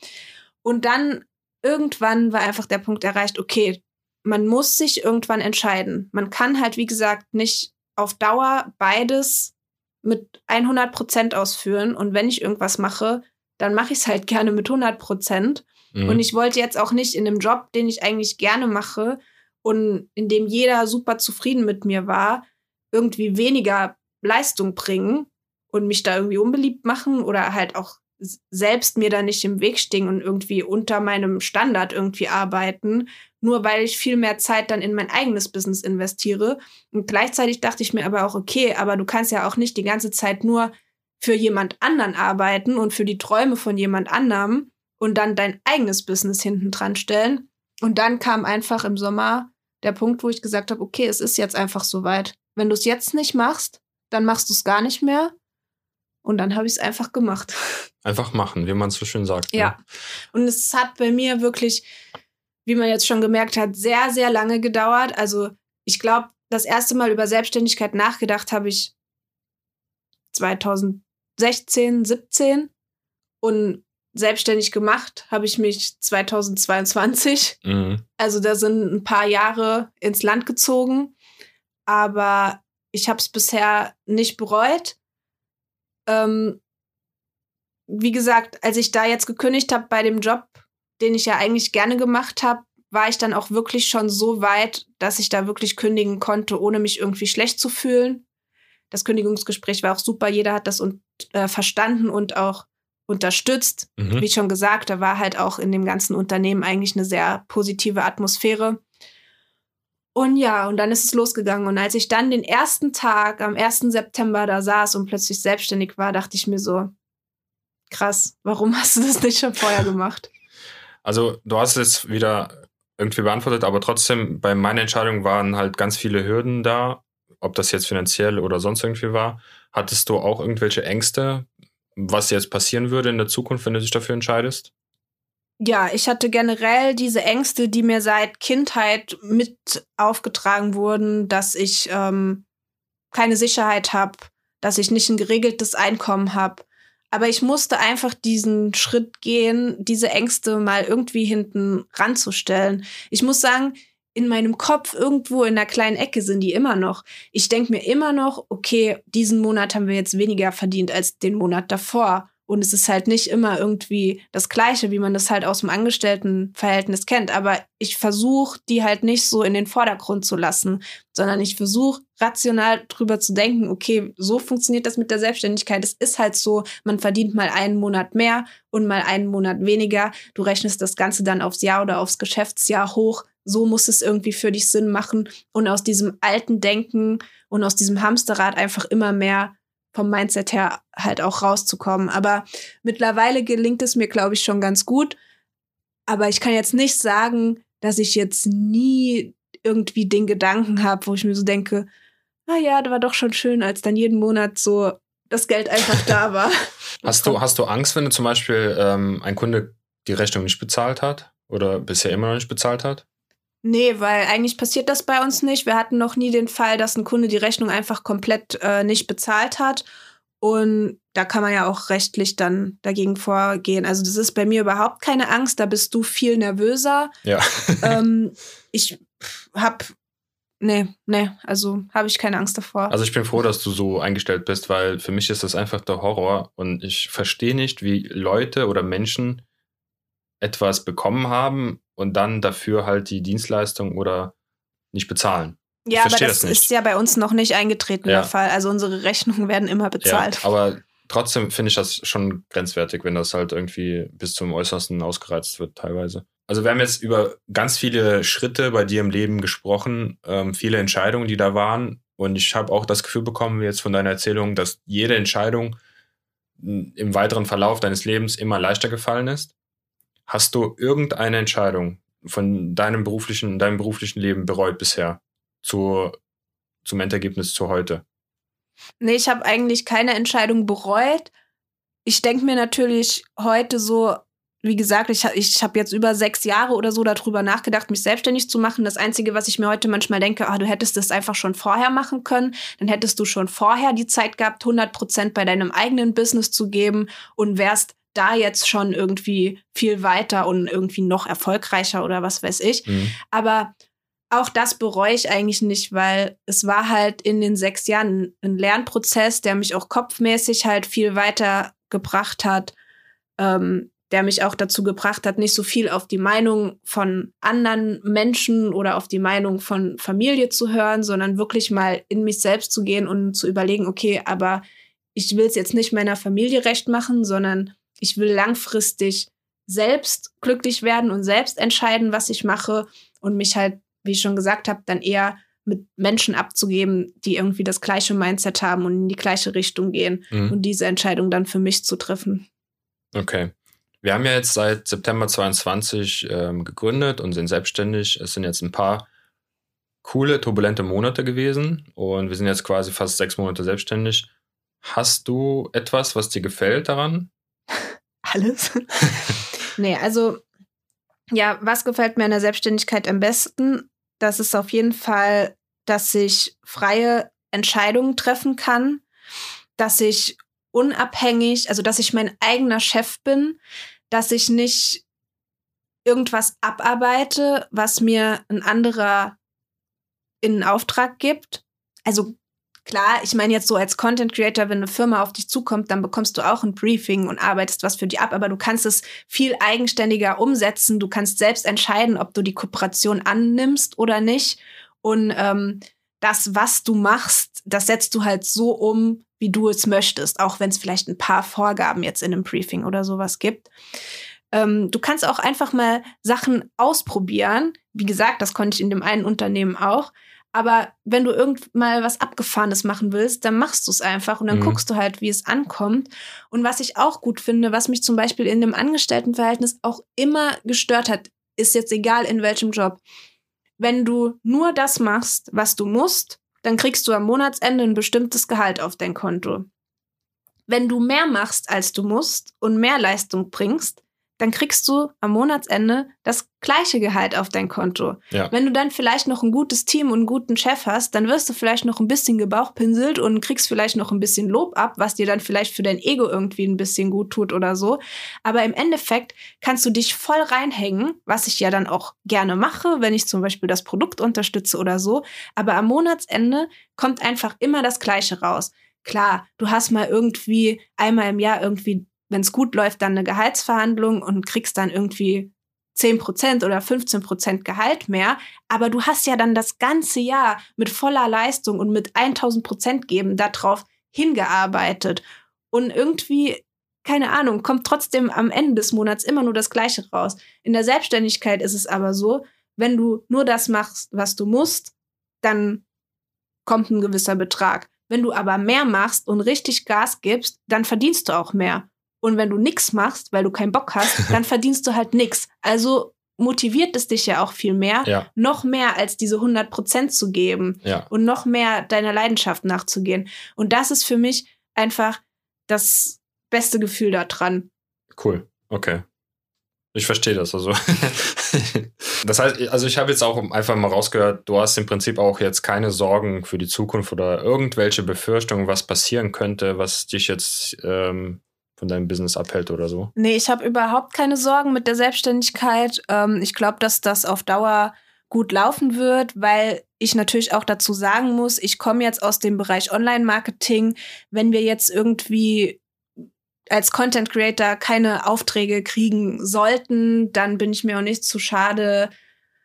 Und dann irgendwann war einfach der Punkt erreicht, okay, man muss sich irgendwann entscheiden. Man kann halt, wie gesagt, nicht auf Dauer beides mit 100 Prozent ausführen. Und wenn ich irgendwas mache, dann mache ich es halt gerne mit 100 Prozent. Mhm. Und ich wollte jetzt auch nicht in einem Job, den ich eigentlich gerne mache und in dem jeder super zufrieden mit mir war, irgendwie weniger Leistung bringen und mich da irgendwie unbeliebt machen oder halt auch selbst mir da nicht im Weg stehen und irgendwie unter meinem Standard irgendwie arbeiten, nur weil ich viel mehr Zeit dann in mein eigenes Business investiere. Und gleichzeitig dachte ich mir aber auch, okay, aber du kannst ja auch nicht die ganze Zeit nur für jemand anderen arbeiten und für die Träume von jemand anderem und dann dein eigenes Business hinten dran stellen. Und dann kam einfach im Sommer der Punkt, wo ich gesagt habe, okay, es ist jetzt einfach soweit. Wenn du es jetzt nicht machst, dann machst du es gar nicht mehr. Und dann habe ich es einfach gemacht. Einfach machen, wie man so schön sagt. Ne? Ja. Und es hat bei mir wirklich, wie man jetzt schon gemerkt hat, sehr, sehr lange gedauert. Also ich glaube, das erste Mal über Selbstständigkeit nachgedacht habe ich 2000 16, 17 und selbstständig gemacht habe ich mich 2022. Mhm. Also da sind ein paar Jahre ins Land gezogen, aber ich habe es bisher nicht bereut. Ähm, wie gesagt, als ich da jetzt gekündigt habe bei dem Job, den ich ja eigentlich gerne gemacht habe, war ich dann auch wirklich schon so weit, dass ich da wirklich kündigen konnte, ohne mich irgendwie schlecht zu fühlen. Das Kündigungsgespräch war auch super. Jeder hat das und, äh, verstanden und auch unterstützt. Mhm. Wie schon gesagt, da war halt auch in dem ganzen Unternehmen eigentlich eine sehr positive Atmosphäre. Und ja, und dann ist es losgegangen. Und als ich dann den ersten Tag am 1. September da saß und plötzlich selbstständig war, dachte ich mir so, krass, warum hast du das nicht schon vorher gemacht? Also du hast es wieder irgendwie beantwortet, aber trotzdem bei meiner Entscheidung waren halt ganz viele Hürden da, ob das jetzt finanziell oder sonst irgendwie war. Hattest du auch irgendwelche Ängste, was jetzt passieren würde in der Zukunft, wenn du dich dafür entscheidest? Ja, ich hatte generell diese Ängste, die mir seit Kindheit mit aufgetragen wurden, dass ich ähm, keine Sicherheit habe, dass ich nicht ein geregeltes Einkommen habe. Aber ich musste einfach diesen Schritt gehen, diese Ängste mal irgendwie hinten ranzustellen. Ich muss sagen, in meinem Kopf irgendwo in der kleinen Ecke sind die immer noch. Ich denke mir immer noch, okay, diesen Monat haben wir jetzt weniger verdient als den Monat davor. Und es ist halt nicht immer irgendwie das Gleiche, wie man das halt aus dem Angestelltenverhältnis kennt. Aber ich versuche, die halt nicht so in den Vordergrund zu lassen, sondern ich versuche rational drüber zu denken, okay, so funktioniert das mit der Selbstständigkeit. Es ist halt so, man verdient mal einen Monat mehr und mal einen Monat weniger. Du rechnest das Ganze dann aufs Jahr oder aufs Geschäftsjahr hoch. So muss es irgendwie für dich Sinn machen. Und aus diesem alten Denken und aus diesem Hamsterrad einfach immer mehr vom Mindset her halt auch rauszukommen. Aber mittlerweile gelingt es mir, glaube ich, schon ganz gut. Aber ich kann jetzt nicht sagen, dass ich jetzt nie irgendwie den Gedanken habe, wo ich mir so denke, ah ja, das war doch schon schön, als dann jeden Monat so das Geld einfach da war. hast du, hast du Angst, wenn du zum Beispiel ähm, ein Kunde die Rechnung nicht bezahlt hat oder bisher immer noch nicht bezahlt hat? Nee, weil eigentlich passiert das bei uns nicht. Wir hatten noch nie den Fall, dass ein Kunde die Rechnung einfach komplett äh, nicht bezahlt hat. Und da kann man ja auch rechtlich dann dagegen vorgehen. Also das ist bei mir überhaupt keine Angst, da bist du viel nervöser. Ja. ähm, ich hab, nee, nee, also habe ich keine Angst davor. Also ich bin froh, dass du so eingestellt bist, weil für mich ist das einfach der Horror und ich verstehe nicht, wie Leute oder Menschen etwas bekommen haben und dann dafür halt die Dienstleistung oder nicht bezahlen. Ja, aber das, das ist ja bei uns noch nicht eingetreten ja. der Fall. Also unsere Rechnungen werden immer bezahlt. Ja, aber trotzdem finde ich das schon grenzwertig, wenn das halt irgendwie bis zum Äußersten ausgereizt wird teilweise. Also wir haben jetzt über ganz viele Schritte bei dir im Leben gesprochen, ähm, viele Entscheidungen, die da waren. Und ich habe auch das Gefühl bekommen jetzt von deiner Erzählung, dass jede Entscheidung im weiteren Verlauf deines Lebens immer leichter gefallen ist. Hast du irgendeine Entscheidung von deinem beruflichen, deinem beruflichen Leben bereut bisher zu, zum Endergebnis zu heute? Nee, ich habe eigentlich keine Entscheidung bereut. Ich denke mir natürlich heute so, wie gesagt, ich, ich habe jetzt über sechs Jahre oder so darüber nachgedacht, mich selbstständig zu machen. Das Einzige, was ich mir heute manchmal denke, ah, du hättest das einfach schon vorher machen können. Dann hättest du schon vorher die Zeit gehabt, 100 Prozent bei deinem eigenen Business zu geben und wärst da jetzt schon irgendwie viel weiter und irgendwie noch erfolgreicher oder was weiß ich. Mhm. Aber auch das bereue ich eigentlich nicht, weil es war halt in den sechs Jahren ein Lernprozess, der mich auch kopfmäßig halt viel weiter gebracht hat, ähm, der mich auch dazu gebracht hat, nicht so viel auf die Meinung von anderen Menschen oder auf die Meinung von Familie zu hören, sondern wirklich mal in mich selbst zu gehen und zu überlegen, okay, aber ich will es jetzt nicht meiner Familie recht machen, sondern ich will langfristig selbst glücklich werden und selbst entscheiden, was ich mache und mich halt, wie ich schon gesagt habe, dann eher mit Menschen abzugeben, die irgendwie das gleiche Mindset haben und in die gleiche Richtung gehen mhm. und diese Entscheidung dann für mich zu treffen. Okay. Wir haben ja jetzt seit September 22 ähm, gegründet und sind selbstständig. Es sind jetzt ein paar coole, turbulente Monate gewesen und wir sind jetzt quasi fast sechs Monate selbstständig. Hast du etwas, was dir gefällt daran? alles. nee, also ja, was gefällt mir an der Selbstständigkeit am besten? Das ist auf jeden Fall, dass ich freie Entscheidungen treffen kann, dass ich unabhängig, also dass ich mein eigener Chef bin, dass ich nicht irgendwas abarbeite, was mir ein anderer in Auftrag gibt. Also Klar, ich meine jetzt so als Content Creator, wenn eine Firma auf dich zukommt, dann bekommst du auch ein Briefing und arbeitest was für die ab, aber du kannst es viel eigenständiger umsetzen. Du kannst selbst entscheiden, ob du die Kooperation annimmst oder nicht. Und ähm, das, was du machst, das setzt du halt so um, wie du es möchtest, auch wenn es vielleicht ein paar Vorgaben jetzt in einem Briefing oder sowas gibt. Ähm, du kannst auch einfach mal Sachen ausprobieren. Wie gesagt, das konnte ich in dem einen Unternehmen auch. Aber wenn du irgend mal was Abgefahrenes machen willst, dann machst du es einfach und dann mhm. guckst du halt, wie es ankommt. Und was ich auch gut finde, was mich zum Beispiel in dem Angestelltenverhältnis auch immer gestört hat, ist jetzt egal in welchem Job. Wenn du nur das machst, was du musst, dann kriegst du am Monatsende ein bestimmtes Gehalt auf dein Konto. Wenn du mehr machst, als du musst und mehr Leistung bringst, dann kriegst du am Monatsende das gleiche Gehalt auf dein Konto. Ja. Wenn du dann vielleicht noch ein gutes Team und einen guten Chef hast, dann wirst du vielleicht noch ein bisschen gebauchpinselt und kriegst vielleicht noch ein bisschen Lob ab, was dir dann vielleicht für dein Ego irgendwie ein bisschen gut tut oder so. Aber im Endeffekt kannst du dich voll reinhängen, was ich ja dann auch gerne mache, wenn ich zum Beispiel das Produkt unterstütze oder so. Aber am Monatsende kommt einfach immer das Gleiche raus. Klar, du hast mal irgendwie einmal im Jahr irgendwie wenn es gut läuft, dann eine Gehaltsverhandlung und kriegst dann irgendwie 10% oder 15% Gehalt mehr. Aber du hast ja dann das ganze Jahr mit voller Leistung und mit 1000 Prozent geben darauf hingearbeitet. Und irgendwie, keine Ahnung, kommt trotzdem am Ende des Monats immer nur das Gleiche raus. In der Selbstständigkeit ist es aber so, wenn du nur das machst, was du musst, dann kommt ein gewisser Betrag. Wenn du aber mehr machst und richtig Gas gibst, dann verdienst du auch mehr. Und wenn du nichts machst, weil du keinen Bock hast, dann verdienst du halt nichts. Also motiviert es dich ja auch viel mehr, ja. noch mehr als diese 100 Prozent zu geben ja. und noch mehr deiner Leidenschaft nachzugehen. Und das ist für mich einfach das beste Gefühl daran. Cool, okay. Ich verstehe das also. das heißt, also ich habe jetzt auch einfach mal rausgehört, du hast im Prinzip auch jetzt keine Sorgen für die Zukunft oder irgendwelche Befürchtungen, was passieren könnte, was dich jetzt ähm, von deinem Business abhält oder so? Nee, ich habe überhaupt keine Sorgen mit der Selbstständigkeit. Ähm, ich glaube, dass das auf Dauer gut laufen wird, weil ich natürlich auch dazu sagen muss, ich komme jetzt aus dem Bereich Online-Marketing. Wenn wir jetzt irgendwie als Content Creator keine Aufträge kriegen sollten, dann bin ich mir auch nicht zu schade,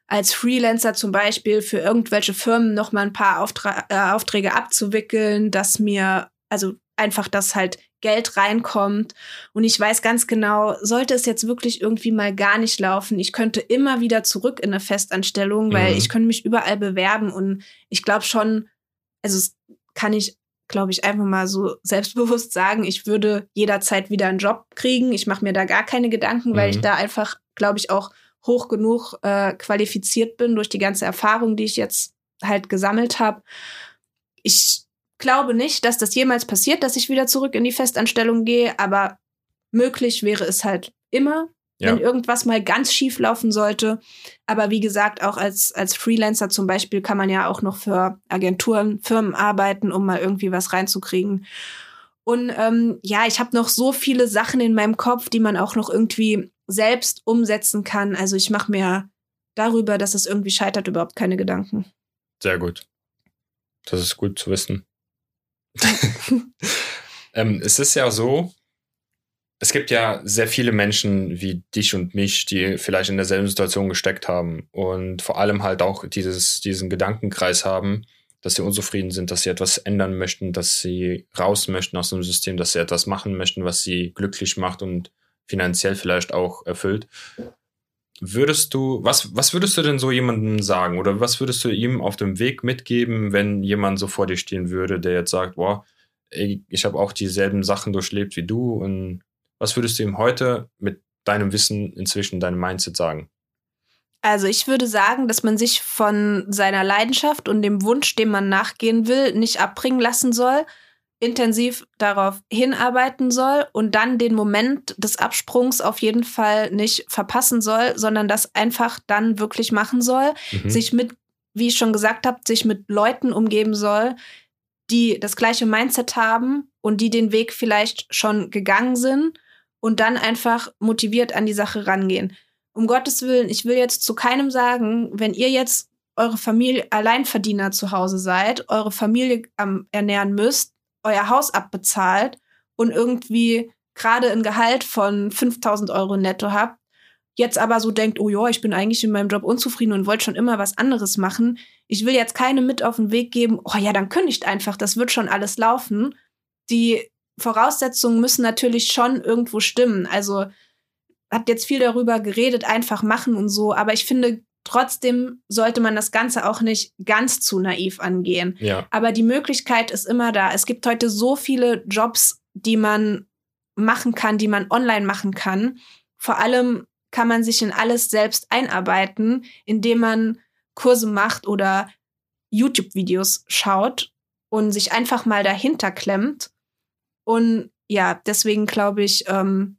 als Freelancer zum Beispiel für irgendwelche Firmen noch mal ein paar Auftra äh, Aufträge abzuwickeln, dass mir also einfach das halt Geld reinkommt. Und ich weiß ganz genau, sollte es jetzt wirklich irgendwie mal gar nicht laufen, ich könnte immer wieder zurück in eine Festanstellung, weil mhm. ich könnte mich überall bewerben. Und ich glaube schon, also es kann ich, glaube ich, einfach mal so selbstbewusst sagen, ich würde jederzeit wieder einen Job kriegen. Ich mache mir da gar keine Gedanken, weil mhm. ich da einfach, glaube ich, auch hoch genug äh, qualifiziert bin durch die ganze Erfahrung, die ich jetzt halt gesammelt habe. Ich glaube nicht, dass das jemals passiert, dass ich wieder zurück in die Festanstellung gehe, aber möglich wäre es halt immer, ja. wenn irgendwas mal ganz schief laufen sollte. Aber wie gesagt, auch als, als Freelancer zum Beispiel kann man ja auch noch für Agenturen, Firmen arbeiten, um mal irgendwie was reinzukriegen. Und ähm, ja, ich habe noch so viele Sachen in meinem Kopf, die man auch noch irgendwie selbst umsetzen kann. Also ich mache mir darüber, dass es irgendwie scheitert, überhaupt keine Gedanken. Sehr gut. Das ist gut zu wissen. ähm, es ist ja so, es gibt ja sehr viele Menschen wie dich und mich, die vielleicht in derselben Situation gesteckt haben und vor allem halt auch dieses, diesen Gedankenkreis haben, dass sie unzufrieden sind, dass sie etwas ändern möchten, dass sie raus möchten aus dem System, dass sie etwas machen möchten, was sie glücklich macht und finanziell vielleicht auch erfüllt. Würdest du, was, was würdest du denn so jemandem sagen oder was würdest du ihm auf dem Weg mitgeben, wenn jemand so vor dir stehen würde, der jetzt sagt, boah, ich habe auch dieselben Sachen durchlebt wie du und was würdest du ihm heute mit deinem Wissen inzwischen, deinem Mindset sagen? Also ich würde sagen, dass man sich von seiner Leidenschaft und dem Wunsch, dem man nachgehen will, nicht abbringen lassen soll, intensiv darauf hinarbeiten soll und dann den Moment des Absprungs auf jeden Fall nicht verpassen soll, sondern das einfach dann wirklich machen soll, mhm. sich mit, wie ich schon gesagt habe, sich mit Leuten umgeben soll, die das gleiche Mindset haben und die den Weg vielleicht schon gegangen sind und dann einfach motiviert an die Sache rangehen. Um Gottes Willen, ich will jetzt zu keinem sagen, wenn ihr jetzt eure Familie Alleinverdiener zu Hause seid, eure Familie ähm, ernähren müsst, euer Haus abbezahlt und irgendwie gerade ein Gehalt von 5000 Euro netto habt, jetzt aber so denkt, oh ja, ich bin eigentlich in meinem Job unzufrieden und wollte schon immer was anderes machen. Ich will jetzt keine mit auf den Weg geben, oh ja, dann kündigt einfach, das wird schon alles laufen. die Voraussetzungen müssen natürlich schon irgendwo stimmen. Also hat jetzt viel darüber geredet, einfach machen und so, aber ich finde, trotzdem sollte man das Ganze auch nicht ganz zu naiv angehen. Ja. Aber die Möglichkeit ist immer da. Es gibt heute so viele Jobs, die man machen kann, die man online machen kann. Vor allem kann man sich in alles selbst einarbeiten, indem man Kurse macht oder YouTube-Videos schaut und sich einfach mal dahinter klemmt. Und ja, deswegen glaube ich, ähm,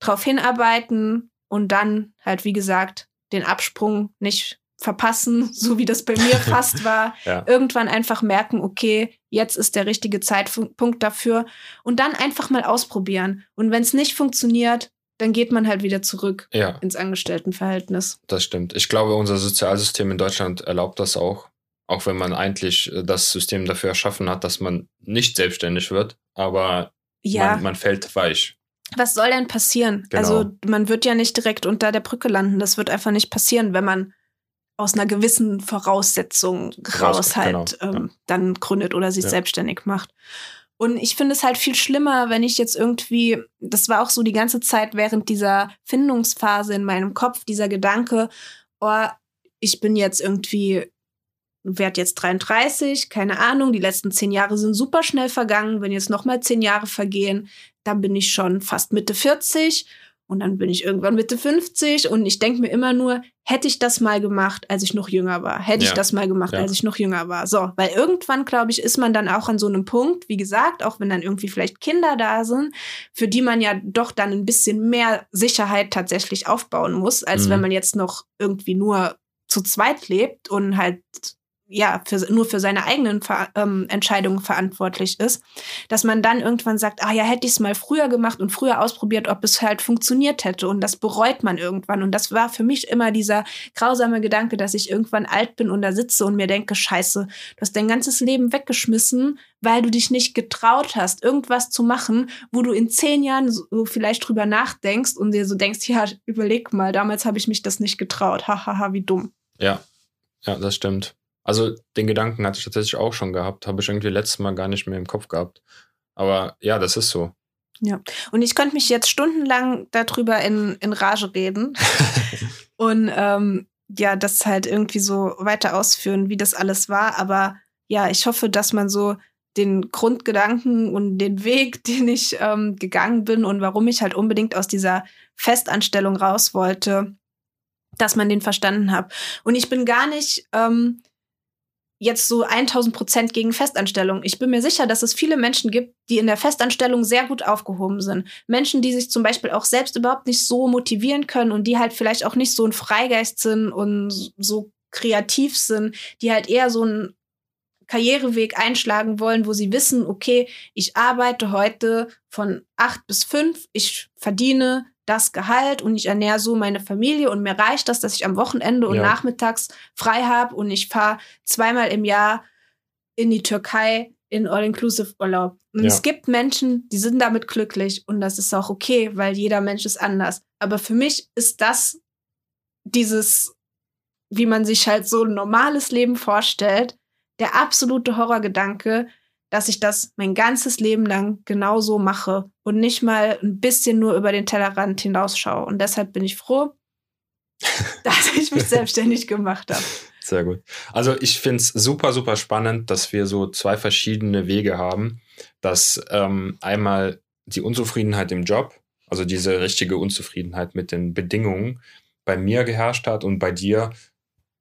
drauf hinarbeiten und dann halt, wie gesagt, den Absprung nicht verpassen, so wie das bei mir fast war. Ja. Irgendwann einfach merken, okay, jetzt ist der richtige Zeitpunkt dafür und dann einfach mal ausprobieren. Und wenn es nicht funktioniert, dann geht man halt wieder zurück Ja, ins Angestelltenverhältnis. das stimmt. Ich glaube, unser Sozialsystem in Deutschland erlaubt das auch. Auch wenn man eigentlich äh, das System dafür erschaffen hat, dass man nicht selbstständig wird, aber Ja, man, man fällt weich. Was soll denn passieren? Genau. Also man wird ja nicht direkt unter der Brücke landen. Das wird einfach nicht passieren, wenn man aus einer gewissen Voraussetzung Raus- raus halt genau, ähm, dann gründet oder sich Ja. selbstständig macht. Und ich finde es halt viel schlimmer, wenn ich jetzt irgendwie, das war auch so die ganze Zeit während dieser Findungsphase in meinem Kopf, dieser Gedanke, oh, ich bin jetzt irgendwie, werd jetzt 33, keine Ahnung, die letzten zehn Jahre sind super schnell vergangen. Wenn jetzt nochmal zehn Jahre vergehen, dann bin ich schon fast Mitte 40 und dann bin ich irgendwann Mitte 50 und ich denke mir immer nur, hätte ich das mal gemacht, als ich noch jünger war? Hätte ich Ja. das mal gemacht, Ja. als ich noch jünger war? So, weil irgendwann, glaube ich, ist man dann auch an so einem Punkt, wie gesagt, auch wenn dann irgendwie vielleicht Kinder da sind, für die man ja doch dann ein bisschen mehr Sicherheit tatsächlich aufbauen muss, als Mhm. wenn man jetzt noch irgendwie nur zu zweit lebt und halt ja, für, nur für seine eigenen Ver ähm, Entscheidungen verantwortlich ist, dass man dann irgendwann sagt, ah ja, hätte ich es mal früher gemacht und früher ausprobiert, ob es halt funktioniert hätte. Und das bereut man irgendwann. Und das war für mich immer dieser grausame Gedanke, dass ich irgendwann alt bin und da sitze und mir denke, scheiße, du hast dein ganzes Leben weggeschmissen, weil du dich nicht getraut hast, irgendwas zu machen, wo du in zehn Jahren so vielleicht drüber nachdenkst und dir so denkst, ja, überleg mal, damals habe ich mich das nicht getraut. Hahaha, wie dumm. Ja, ja, das stimmt. Also den Gedanken hatte ich tatsächlich auch schon gehabt, habe ich irgendwie letztes Mal gar nicht mehr im Kopf gehabt. Aber ja, das ist so. Und ich könnte mich jetzt stundenlang darüber in, in Rage reden und ähm, ja, das halt irgendwie so weiter ausführen, wie das alles war. Aber ja, ich hoffe, dass man so den Grundgedanken und den Weg, den ich ähm, gegangen bin und warum ich halt unbedingt aus dieser Festanstellung raus wollte, dass man den verstanden hat. Und ich bin gar nicht ähm, jetzt so 1000 Prozent gegen Festanstellung. Ich bin mir sicher, dass es viele Menschen gibt, die in der Festanstellung sehr gut aufgehoben sind. Menschen, die sich zum Beispiel auch selbst überhaupt nicht so motivieren können und die halt vielleicht auch nicht so ein Freigeist sind und so kreativ sind, die halt eher so einen Karriereweg einschlagen wollen, wo sie wissen, okay, ich arbeite heute von acht bis fünf, ich verdiene das Gehalt und ich ernähre so meine Familie und mir reicht das, dass ich am Wochenende und Ja. nachmittags frei habe und ich fahre zweimal im Jahr in die Türkei in All-Inclusive-Urlaub. Und Ja. es gibt Menschen, die sind damit glücklich und das ist auch okay, weil jeder Mensch ist anders. Aber für mich ist das dieses, wie man sich halt so ein normales Leben vorstellt, der absolute Horrorgedanke, dass ich das mein ganzes Leben lang genauso mache und nicht mal ein bisschen nur über den Tellerrand hinausschaue. Und deshalb bin ich froh, dass ich mich selbstständig gemacht habe. Sehr gut. Also ich finde es super, super spannend, dass wir so zwei verschiedene Wege haben. Dass ähm, einmal die Unzufriedenheit im Job, also diese richtige Unzufriedenheit mit den Bedingungen bei mir geherrscht hat und bei dir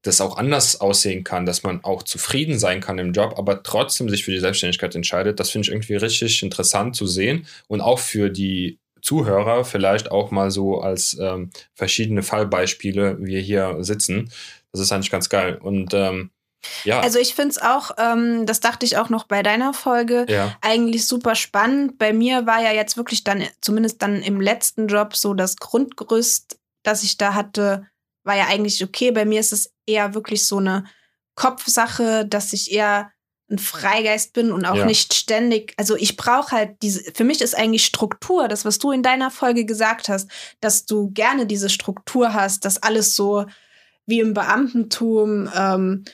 das auch anders aussehen kann, dass man auch zufrieden sein kann im Job, aber trotzdem sich für die Selbstständigkeit entscheidet. Das finde ich irgendwie richtig interessant zu sehen und auch für die Zuhörer vielleicht auch mal so als ähm, verschiedene Fallbeispiele wir hier sitzen. Das ist eigentlich ganz geil. Und ähm, ja, Also ich finde es auch, ähm, das dachte ich auch noch bei deiner Folge, ja, eigentlich super spannend. Bei mir war ja jetzt wirklich dann, zumindest dann im letzten Job, so das Grundgerüst, das ich da hatte, war ja eigentlich okay. Bei mir ist es eher wirklich so eine Kopfsache, dass ich eher ein Freigeist bin und auch Ja. nicht ständig. Also ich brauche halt diese, für mich ist eigentlich Struktur, das, was du in deiner Folge gesagt hast, dass du gerne diese Struktur hast, dass alles so wie im Beamtentum, ähm,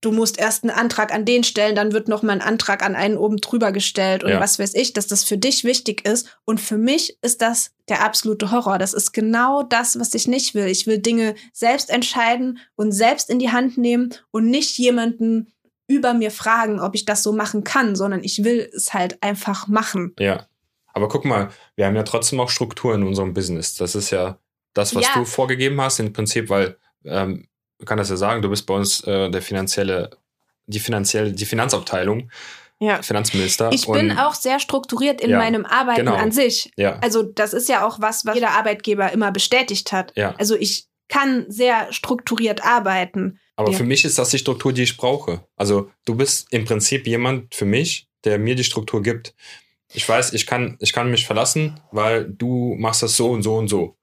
du musst erst einen Antrag an den stellen, dann wird noch mal ein Antrag an einen oben drüber gestellt und ja. was weiß ich, dass das für dich wichtig ist. Und für mich ist das der absolute Horror. Das ist genau das, was ich nicht will. Ich will Dinge selbst entscheiden und selbst in die Hand nehmen und nicht jemanden über mir fragen, ob ich das so machen kann, sondern ich will es halt einfach machen. Ja. Aber guck mal, wir haben ja trotzdem auch Struktur in unserem Business. Das ist ja das, was ja. du vorgegeben hast, im Prinzip, weil ähm, kann das ja sagen, du bist bei uns äh, der finanzielle, die finanzielle, die Finanzabteilung. Ja. Finanzminister. Ich bin auch sehr strukturiert in ja, meinem Arbeiten genau. an sich. Ja. Also das ist ja auch was, was jeder Arbeitgeber immer bestätigt hat. Ja. Also ich kann sehr strukturiert arbeiten. Aber ja. für mich ist das die Struktur, die ich brauche. Also du bist im Prinzip jemand für mich, der mir die Struktur gibt. Ich weiß, ich kann, ich kann mich verlassen, weil du machst das so und so und so.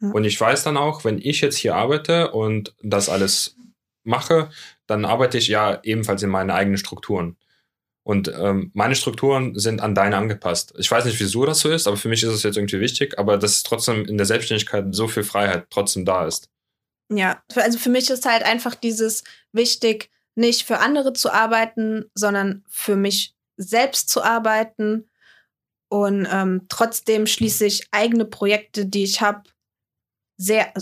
Und ich weiß dann auch, wenn ich jetzt hier arbeite und das alles mache, dann arbeite ich ja ebenfalls in meinen eigenen Strukturen. Und ähm, meine Strukturen sind an deine angepasst. Ich weiß nicht, wieso das so ist, aber für mich ist es jetzt irgendwie wichtig, aber dass trotzdem in der Selbstständigkeit so viel Freiheit trotzdem da ist. Ja, also für mich ist halt einfach dieses wichtig, nicht für andere zu arbeiten, sondern für mich selbst zu arbeiten. Und ähm, trotzdem schließe ich eigene Projekte, die ich habe, sehr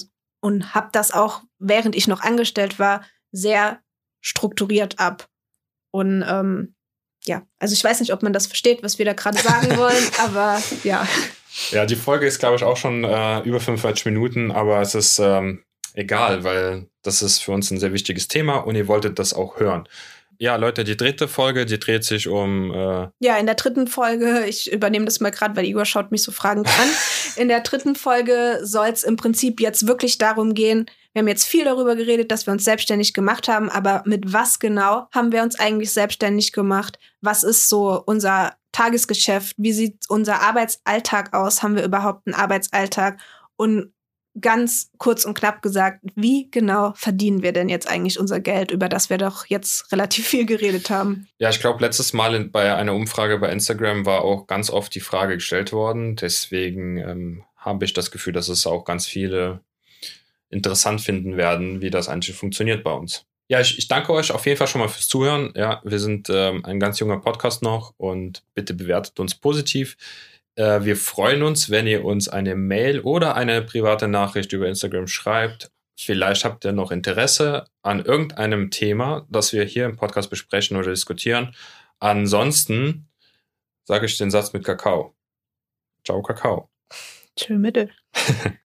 und habe das auch, während ich noch angestellt war, sehr strukturiert ab. Und ähm, ja, also ich weiß nicht, ob man das versteht, was wir da gerade sagen wollen, aber ja. Ja, die Folge ist, glaube ich, auch schon äh, über 45 Minuten, aber es ist ähm, egal, weil das ist für uns ein sehr wichtiges Thema und ihr wolltet das auch hören ja, Leute, die dritte Folge, die dreht sich um. Äh ja, in der dritten Folge, ich übernehme das mal gerade, weil Igor schaut mich so fragend an. in der dritten Folge soll es im Prinzip jetzt wirklich darum gehen, wir haben jetzt viel darüber geredet, dass wir uns selbstständig gemacht haben, aber mit was genau haben wir uns eigentlich selbstständig gemacht? Was ist so unser Tagesgeschäft? Wie sieht unser Arbeitsalltag aus? Haben wir überhaupt einen Arbeitsalltag? Und ganz kurz und knapp gesagt, wie genau verdienen wir denn jetzt eigentlich unser Geld, über das wir doch jetzt relativ viel geredet haben? Ja, ich glaube, letztes Mal in, bei einer Umfrage bei Instagram war auch ganz oft die Frage gestellt worden. Deswegen ähm, habe ich das Gefühl, dass es auch ganz viele interessant finden werden, wie das eigentlich funktioniert bei uns. Ja, ich, ich danke euch auf jeden Fall schon mal fürs Zuhören. Ja, wir sind ähm, ein ganz junger Podcast noch und bitte bewertet uns positiv. Äh, wir freuen uns, wenn ihr uns eine Mail oder eine private Nachricht über Instagram schreibt. Vielleicht habt ihr noch Interesse an irgendeinem Thema, das wir hier im Podcast besprechen oder diskutieren. Ansonsten sage ich den Satz mit Kakao. Ciao, Kakao. Tschö, Mitte.